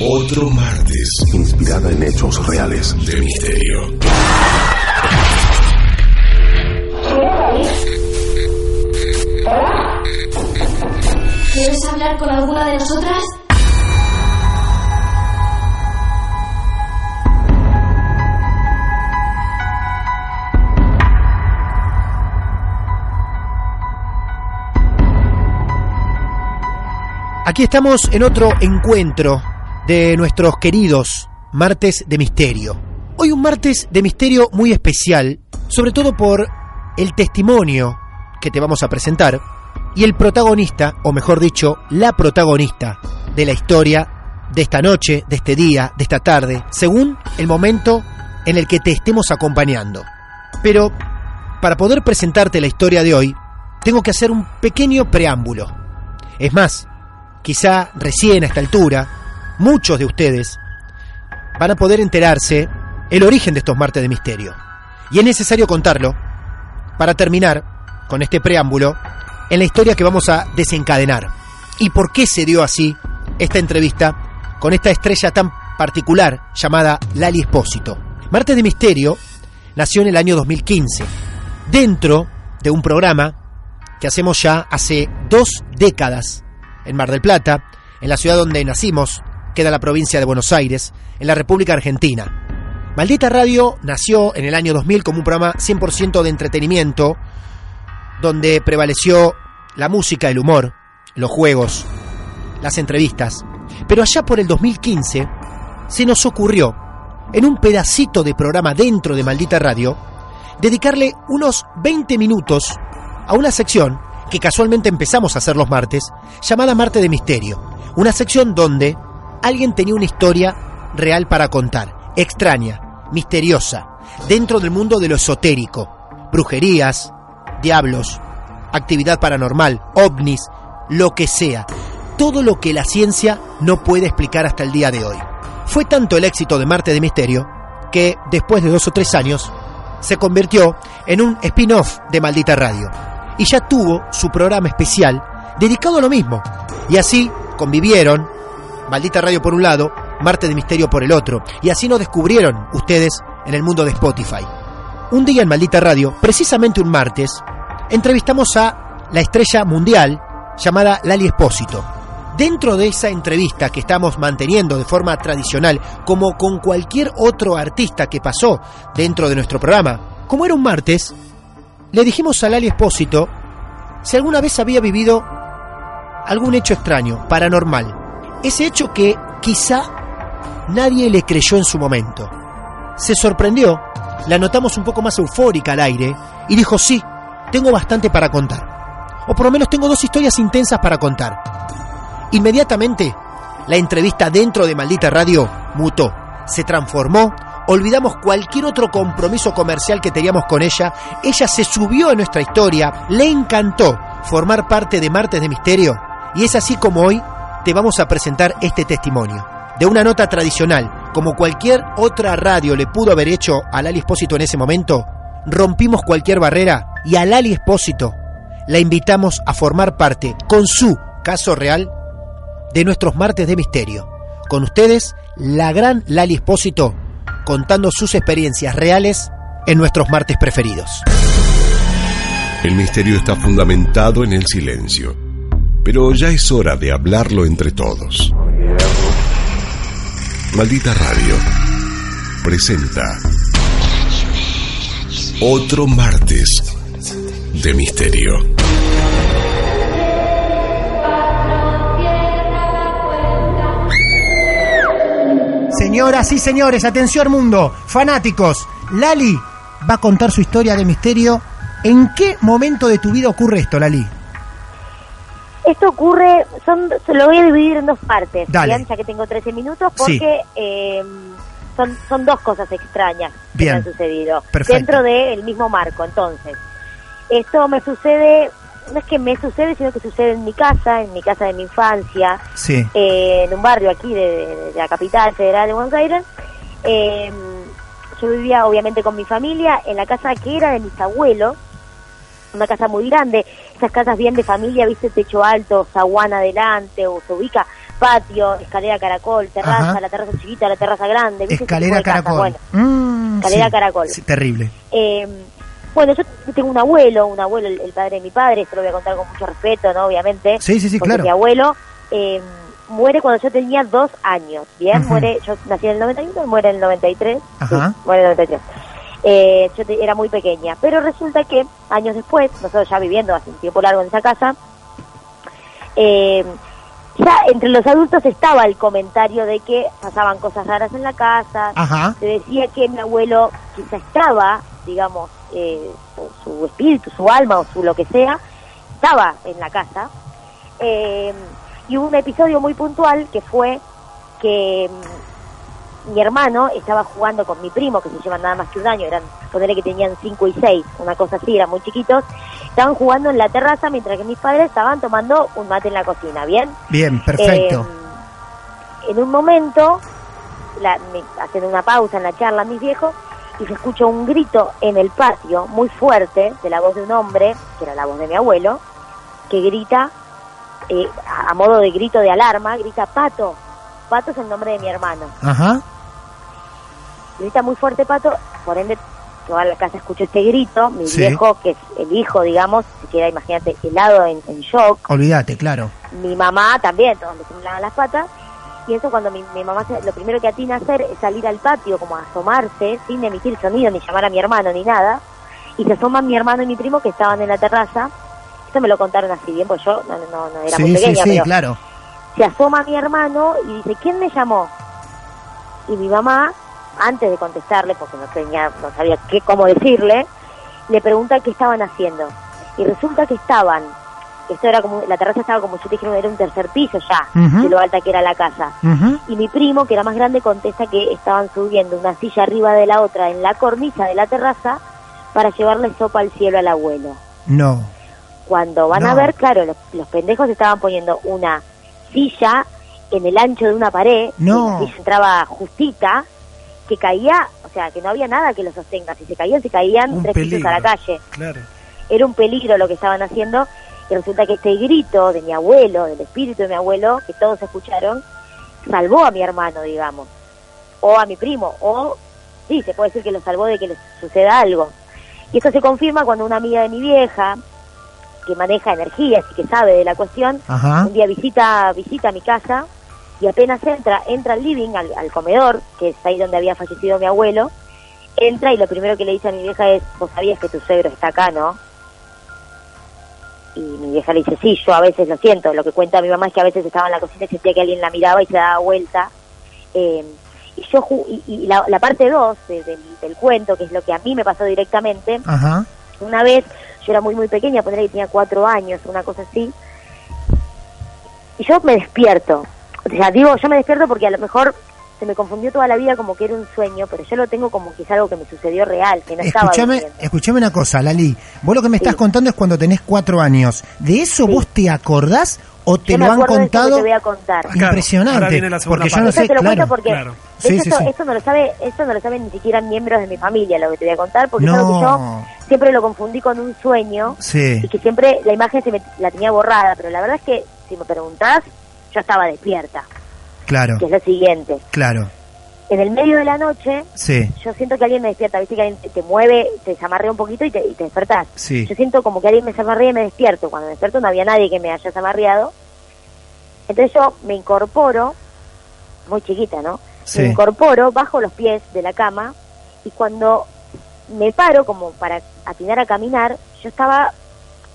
otro martes inspirada en hechos reales de misterio. ¿Quieres hablar con alguna de nosotras? Aquí estamos en otro encuentro de nuestros queridos martes de misterio. Hoy un martes de misterio muy especial, sobre todo por el testimonio que te vamos a presentar y el protagonista, o mejor dicho, la protagonista de la historia de esta noche, de este día, de esta tarde, según el momento en el que te estemos acompañando. Pero para poder presentarte la historia de hoy, tengo que hacer un pequeño preámbulo. Es más, quizá recién a esta altura, muchos de ustedes van a poder enterarse el origen de estos martes de misterio. Y es necesario contarlo para terminar con este preámbulo en la historia que vamos a desencadenar. ¿Y por qué se dio así esta entrevista con esta estrella tan particular llamada Lali Espósito? Martes de Misterio nació en el año 2015, dentro de un programa que hacemos ya hace dos décadas en Mar del Plata, en la ciudad donde nacimos, queda la provincia de Buenos Aires, en la República Argentina. Maldita Radio nació en el año 2000 como un programa 100% de entretenimiento, donde prevaleció la música, el humor, los juegos, las entrevistas. Pero allá por el 2015 se nos ocurrió, en un pedacito de programa dentro de Maldita Radio, dedicarle unos 20 minutos a una sección que casualmente empezamos a hacer los martes, llamada Marte de Misterio. Una sección donde alguien tenía una historia real para contar, extraña, misteriosa, dentro del mundo de lo esotérico, brujerías, diablos, actividad paranormal, ovnis, lo que sea, todo lo que la ciencia no puede explicar hasta el día de hoy. Fue tanto el éxito de Marte de Misterio que, después de dos o tres años, se convirtió en un spin-off de Maldita Radio y ya tuvo su programa especial dedicado a lo mismo. Y así convivieron Maldita Radio por un lado, Marte de Misterio por el otro, y así nos descubrieron ustedes en el mundo de Spotify. Un día en Maldita Radio, precisamente un martes, entrevistamos a la estrella mundial llamada Lali Espósito. Dentro de esa entrevista que estamos manteniendo de forma tradicional, como con cualquier otro artista que pasó dentro de nuestro programa, como era un martes, le dijimos a Lali Espósito si alguna vez había vivido algún hecho extraño, paranormal. Ese hecho que quizá nadie le creyó en su momento. Se sorprendió, la notamos un poco más eufórica al aire y dijo, sí, tengo bastante para contar. O por lo menos tengo dos historias intensas para contar. Inmediatamente, la entrevista dentro de Maldita Radio mutó, se transformó, olvidamos cualquier otro compromiso comercial que teníamos con ella, ella se subió a nuestra historia, le encantó formar parte de Martes de Misterio, y es así como hoy te vamos a presentar este testimonio. De una nota tradicional, como cualquier otra radio le pudo haber hecho a Lali Espósito en ese momento, rompimos cualquier barrera y a Lali Espósito la invitamos a formar parte, con su caso real, de nuestros martes de misterio. Con ustedes, la gran Lali Espósito, contando sus experiencias reales en nuestros martes preferidos. El misterio está fundamentado en el silencio pero ya es hora de hablarlo entre todos. Maldita Radio presenta otro martes de misterio. Señoras y señores, atención mundo, fanáticos, Lali va a contar su historia de misterio. ¿En qué momento de tu vida ocurre esto, Lali? Esto ocurre, son, se lo voy a dividir en dos partes. ¿bien? ya que tengo 13 minutos, Sí. porque eh, son, son dos cosas extrañas que me han sucedido Perfecto. dentro del mismo marco. Entonces, esto me sucede, no es que me sucede, sino que sucede en mi casa, en mi casa de mi infancia, Sí. eh, en un barrio aquí de, de la capital federal de Buenos Aires. Eh, yo vivía obviamente con mi familia en la casa que era de mis abuelos, una casa muy grande, esas casas bien de familia, viste, techo alto, zaguán adelante, o se ubica patio, escalera caracol, terraza, Ajá. la terraza chiquita, la terraza grande, ¿viste? Escalera caracol. Bueno, Mm, escalera sí. caracol. Sí, terrible. eh, bueno, yo tengo un abuelo, un abuelo, el, el padre de mi padre, esto lo voy a contar con mucho respeto, ¿no? Obviamente. Sí, sí, sí, porque claro. mi abuelo eh, muere cuando yo tenía dos años, ¿bien? Muere, yo nací en el 91, él muere en el 93. Ajá. Sí, muere en el 93. Eh, yo te- era muy pequeña, pero resulta que años después, nosotros ya viviendo hace un tiempo largo en esa casa, eh, ya entre los adultos estaba el comentario de que pasaban cosas raras en la casa, Ajá. se decía que mi abuelo quizá estaba, digamos, eh, su, su espíritu, su alma o su lo que sea, estaba en la casa. Eh, y hubo un episodio muy puntual que fue que mm, mi hermano estaba jugando con mi primo, que se llevan nada más que un año, eran, ponerle que tenían 5 y 6, una cosa así, eran muy chiquitos, estaban jugando en la terraza mientras que mis padres estaban tomando un mate en la cocina, ¿bien? Bien, perfecto. Eh, en un momento, la, me- hacen una pausa en la charla mis viejos y se escucha un grito en el patio muy fuerte de la voz de un hombre, que era la voz de mi abuelo, que grita, eh, a, a modo de grito de alarma, grita Pato. Pato es el nombre de mi hermano. Ajá. Grita muy fuerte Pato, por ende toda la casa escuchó este grito, mi Sí. viejo, que es el hijo, digamos, siquiera imagínate, helado en, en shock, Olvídate, claro. mi mamá también, todos le temblaban las patas. Y eso cuando mi, mi mamá se- lo primero que atina a hacer es salir al patio, como a asomarse, sin emitir sonido, ni llamar a mi hermano, ni nada. Y se asoman mi hermano y mi primo que estaban en la terraza. Esto me lo contaron así bien, pues yo no, no, no era muy Sí, sí, pequeña, sí, pero claro. se asoma mi hermano y dice, ¿quién me llamó? Y mi mamá, antes de contestarle, porque no tenía, no sabía qué, cómo decirle, le pregunta qué estaban haciendo. Y resulta que estaban, esto era como, la terraza estaba como yo te dije, era un tercer piso ya, de lo alta que era la casa. Y mi primo, que era más grande, contesta que estaban subiendo una silla arriba de la otra en la cornisa de la terraza para llevarle sopa al cielo al abuelo. No. Cuando van No. a ver, claro, los, los pendejos estaban poniendo una silla en el ancho de una pared, No. y entraba justita, que caía, o sea, que no había nada que lo sostenga. Si se caían, se caían Un tres pisos a la calle. Claro. Era un peligro lo que estaban haciendo. Y resulta que este grito de mi abuelo, del espíritu de mi abuelo, que todos escucharon, salvó a mi hermano, digamos, o a mi primo, o sí, se puede decir que lo salvó de que le suceda algo. Y esto se confirma cuando una amiga de mi vieja, que maneja energías y que sabe de la cuestión, Ajá. un día visita visita mi casa y apenas entra, entra al living, al, al comedor, que es ahí donde había fallecido mi abuelo, entra y lo primero que le dice a mi vieja es, vos sabías que tu suegro está acá, ¿no? Y mi vieja le dice, sí, yo a veces lo siento. Lo que cuenta mi mamá es que a veces estaba en la cocina y sentía que alguien la miraba y se daba vuelta. Eh, y yo ju- y, y la, la parte 2 del, del cuento, que es lo que a mí me pasó directamente, Ajá. una vez, yo era muy muy pequeña, poner que tenía cuatro años, una cosa así, y yo me despierto. O sea, digo, yo me despierto porque a lo mejor se me confundió toda la vida como que era un sueño, pero yo lo tengo como que es algo que me sucedió real, que no estaba Escúchame, durmiendo. escúchame una cosa, Lali. Vos lo que me estás Sí. contando es cuando tenés cuatro años. ¿De eso Sí. vos te acordás o te Yo lo me han acuerdo de eso que contado? te voy a contar. Claro, Impresionante. ahora viene la segunda porque yo no sé, te lo claro. cuento porque claro. Sí, esto, sí. esto no lo sabe, esto no lo saben ni siquiera miembros de mi familia, lo que te voy a contar, porque es algo que No. yo siempre lo confundí con un sueño Sí. y que siempre la imagen se me, la tenía borrada, pero la verdad es que si me preguntás, yo estaba despierta, Claro, que es lo siguiente. claro. En el medio de la noche, Sí, yo siento que alguien me despierta, viste que alguien te- mueve, te zamarrea un poquito y te, y te despertás. sí. Yo siento como que alguien me zamarrea y me despierto. Cuando me despierto no había nadie que me haya zamarreado. Entonces yo me incorporo, muy chiquita, ¿no? Sí. me incorporo, bajo los pies de la cama y cuando me paro como para atinar a caminar, yo estaba...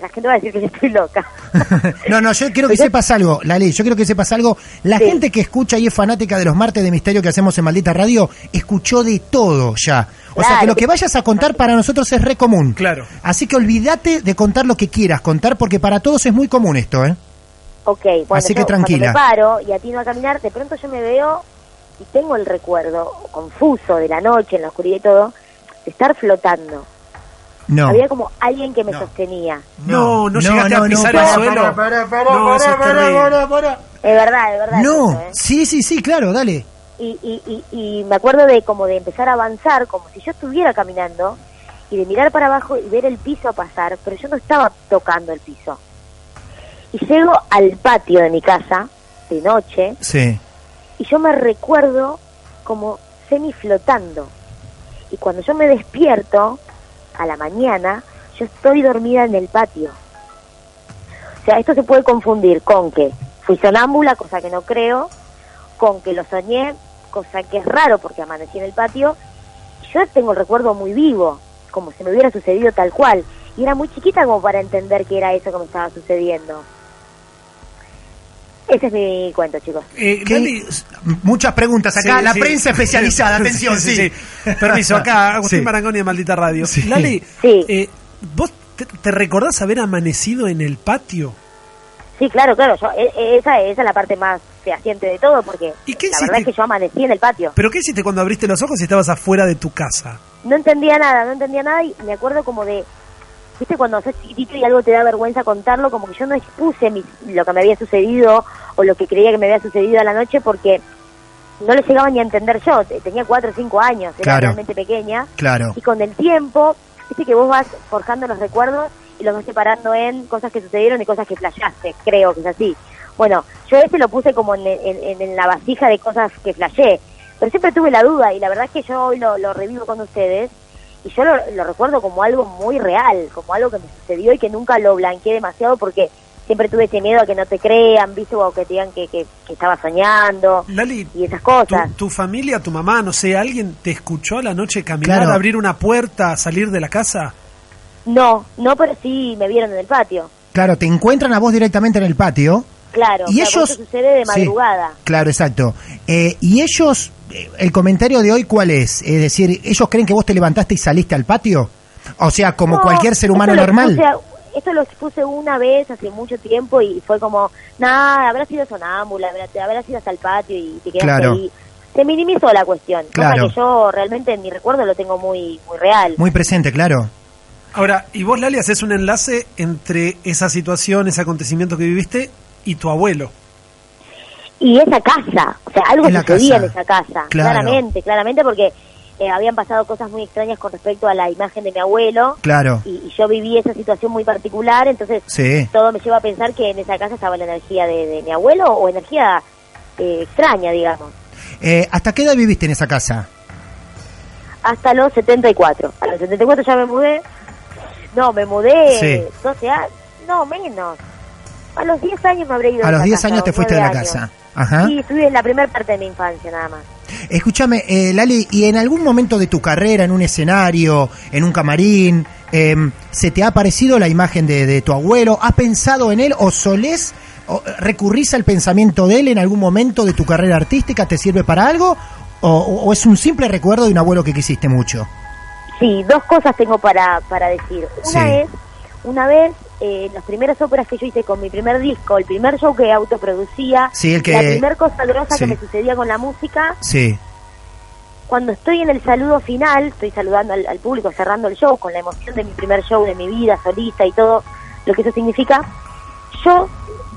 La gente va a decir que yo estoy loca. No, no, yo quiero que Pero- sepas algo, Lali, yo quiero que sepas algo. La Sí. gente que escucha y es fanática de los martes de misterio que hacemos en Maldita Radio, escuchó de todo ya. O sea que lo que vayas a contar para nosotros es re común. Claro. Así que olvídate de contar lo que quieras contar, porque para todos es muy común esto, ¿eh? Ok, bueno, Así que yo tranquila. cuando me paro y atino a caminar, de pronto yo me veo y tengo el recuerdo confuso de la noche, en la oscuridad y todo, de estar flotando. No. Había como alguien que me No. sostenía. No, no llegaste a pisar el suelo. para, para, para, para, es para, terrible. para, para. Es verdad, es verdad. No, eso, ¿eh? sí, sí, sí, claro, dale. y, y, y, y me acuerdo de como de empezar a avanzar, como si yo estuviera caminando, y de mirar para abajo y ver el piso pasar, pero yo no estaba tocando el piso. Y llego al patio de mi casa, de noche, Sí. y yo me recuerdo como semi flotando. Y cuando yo me despierto, a la mañana, yo estoy dormida en el patio. O sea, esto se puede confundir con que fui sonámbula, cosa que no creo, con que lo soñé, cosa que es raro porque amanecí en el patio. Yo tengo el recuerdo muy vivo, como si me hubiera sucedido tal cual. Y era muy chiquita como para entender que era eso que me estaba sucediendo. Ese es mi cuento, chicos. Eh, Muchas preguntas acá, Sí, la sí. prensa especializada, atención, sí. Permiso, acá Agustín Sí. Marangoni de Maldita Radio. Sí. Lali, Sí. eh, ¿vos te, te recordás haber amanecido en el patio? Sí, claro, claro. Yo, e- e- esa, esa es la parte más fehaciente de todo, porque ¿Y qué la verdad es que yo amanecí en el patio. ¿Pero qué hiciste cuando abriste los ojos y estabas afuera de tu casa? No entendía nada, no entendía nada y me acuerdo como de, viste, cuando sos chiquitito y algo te da vergüenza contarlo, como que yo no expuse mi- lo que me había sucedido o lo que creía que me había sucedido a la noche porque no le llegaba ni a entender yo. Te- Tenía cuatro o cinco años, era Claro. realmente pequeña. Claro. Y con el tiempo, viste que vos vas forjando los recuerdos y los vas separando en cosas que sucedieron y cosas que flasheaste, creo que es así. Bueno, yo ese lo puse como en, en- en la vasija de cosas que flashé, pero siempre tuve la duda y la verdad es que yo hoy lo, lo revivo con ustedes y yo lo, lo recuerdo como algo muy real, como algo que me sucedió y que nunca lo blanqueé demasiado porque siempre tuve ese miedo a que no te crean, viste, o que te digan que, que, que estaba soñando Lali, y esas cosas. tu familia, tu mamá, no sé, ¿alguien te escuchó a la noche caminar, Claro. abrir una puerta, salir de la casa? No, no, pero sí me vieron en el patio. Claro, te encuentran a vos directamente en el patio. Claro, Y claro, ellos- eso sucede de Sí. madrugada. Claro, exacto. Eh, y ellos, el comentario de hoy, ¿cuál es? Es decir, ¿ellos creen que vos te levantaste y saliste al patio? O sea, como No, cualquier ser humano normal. expuse esto lo expuse una vez hace mucho tiempo y fue como, nada, habrá sido sonámbula, habrá, habrá sido hasta el patio y te quedaste Claro. ahí. Se minimizó la cuestión. cosa Claro. que yo realmente en mi recuerdo lo tengo muy, muy real. Muy presente, claro. Ahora, y vos, Lali, haces un enlace entre esa situación, ese acontecimiento que viviste y tu abuelo. Y esa casa, o sea, algo En sucedía casa. en esa casa, Claro. claramente, claramente, porque eh, habían pasado cosas muy extrañas con respecto a la imagen de mi abuelo. Claro. Y, y yo viví esa situación muy particular, entonces Sí. todo me lleva a pensar que en esa casa estaba la energía de, de mi abuelo o energía eh, extraña, digamos. Eh, ¿Hasta qué edad viviste en esa casa? Hasta los 74. A los 74 ya me mudé. No, me mudé Sí. 12 años. No, menos. A los 10 años me habré ido. A los esa 10 casa, años te fuiste de la 9 años. casa. Ajá. Sí, estuve en la primera parte de mi infancia nada más. Escúchame, eh, Lali, ¿y en algún momento de tu carrera, en un escenario, en un camarín, em, se te ha aparecido la imagen de, de tu abuelo? ¿Has pensado en él o solés, o, recurrís al pensamiento de él en algún momento de tu carrera artística? ¿Te sirve para algo? ¿O, o- o es un simple recuerdo de un abuelo que quisiste mucho? Sí, dos cosas tengo para, para decir. Una Sí. es, una vez, eh, las primeras óperas que yo hice con mi primer disco, el primer show que autoproducía, Sí, el que- la primera cosa grosa Sí. que me sucedía con la música, Sí, cuando estoy en el saludo final, estoy saludando al, al público, cerrando el show, con la emoción de mi primer show de mi vida, solista y todo lo que eso significa, yo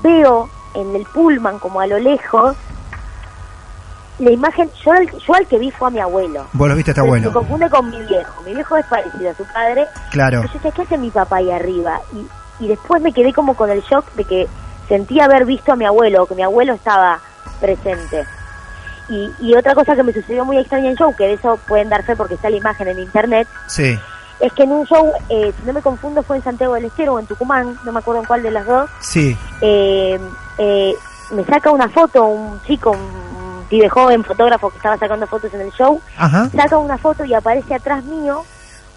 veo en el pullman, como a lo lejos, la imagen, yo al, yo al que vi fue a mi abuelo. vos lo viste a tu Se- confunde con mi viejo. Mi viejo es parecido a su padre. Claro. Pero yo decía, ¿qué hace mi papá ahí arriba? Y, y después me quedé como con el shock de que sentía haber visto a mi abuelo, que mi abuelo estaba presente. Y, y otra cosa que me sucedió muy extraña en show, que de eso pueden dar fe porque está la imagen en internet, Sí, es que en un show, eh, si no me confundo, fue en Santiago del Estero o en Tucumán, no me acuerdo en cuál de las dos, sí, eh, eh, me saca una foto un chico, un pibe joven, fotógrafo que estaba sacando fotos en el show, Ajá. saca una foto y aparece atrás mío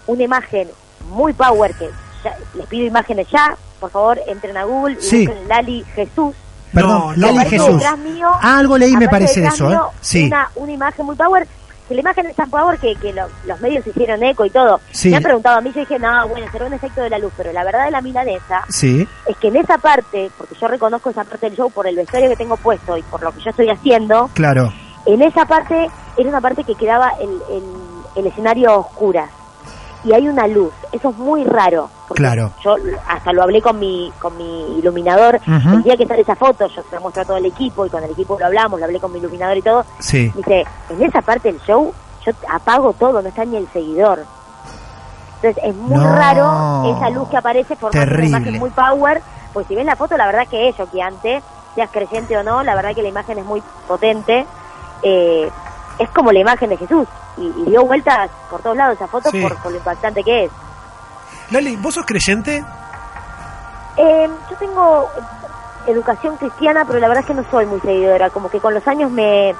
una imagen muy power que ya- les pido imágenes ya, por favor entren a Google y Sí. busquen Lali Jesús. Perdón, No, Lali Jesús. mío, Ah, algo leí, me parece eso, ¿eh? Sí. Una, una imagen muy power, que la imagen es tan power que, que lo- los medios hicieron eco y todo. Sí. Me han preguntado a mí, yo dije, no, bueno, será un efecto de la luz, pero la verdad de la milanesa Sí. es que en esa parte, porque yo reconozco esa parte del show por el vestuario que tengo puesto y por lo que yo estoy haciendo, Claro. en esa parte era una parte que quedaba el, el, el escenario a oscuras y hay una luz, eso es muy raro. porque Claro. Yo hasta lo hablé con mi con mi iluminador el día que sale esa foto, yo se la muestro a todo el equipo y con el equipo lo hablamos, lo hablé con mi iluminador y todo. Sí. Dice, en esa parte del show yo apago todo, no está ni el seguidor. Entonces es muy No. raro esa luz que aparece formando una imagen muy power. Pues si ven la foto, la verdad que es choqueante, seas creyente o no, la verdad que la imagen es muy potente. Eh, es como la imagen de Jesús y, y dio vueltas por todos lados esa foto Sí. por, por lo impactante que es. Lali, ¿vos sos creyente? Eh, yo tengo educación cristiana, pero la verdad es que no soy muy seguidora. Como que con los años me,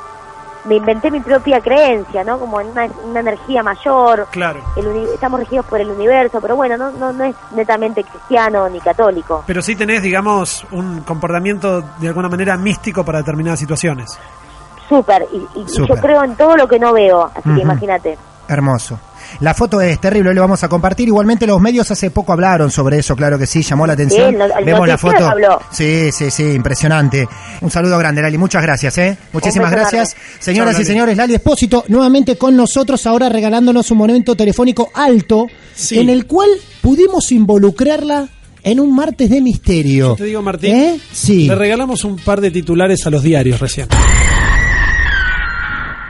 me inventé mi propia creencia, ¿no? Como en una, una energía mayor. Claro. El estamos regidos por el universo, pero bueno, no, no, no es netamente cristiano ni católico. Pero sí tenés, digamos, un comportamiento de alguna manera místico para determinadas situaciones. Súper. Y, y- yo creo en todo lo que no veo, así que imagínate. Hermoso. La foto es terrible, hoy lo vamos a compartir. Igualmente los medios hace poco hablaron sobre eso, claro que sí, llamó la atención. Sí, el no- el Vemos la foto. habló. Sí, sí, sí, impresionante. Un saludo grande, Lali. Muchas gracias, ¿eh? Muchísimas gracias. Señoras y señores, Lali Espósito nuevamente con nosotros, ahora regalándonos un momento telefónico alto, Sí. en el cual pudimos involucrarla en un martes de misterio. Yo te digo, Martín, ¿Eh? Sí. le regalamos un par de titulares a los diarios recién.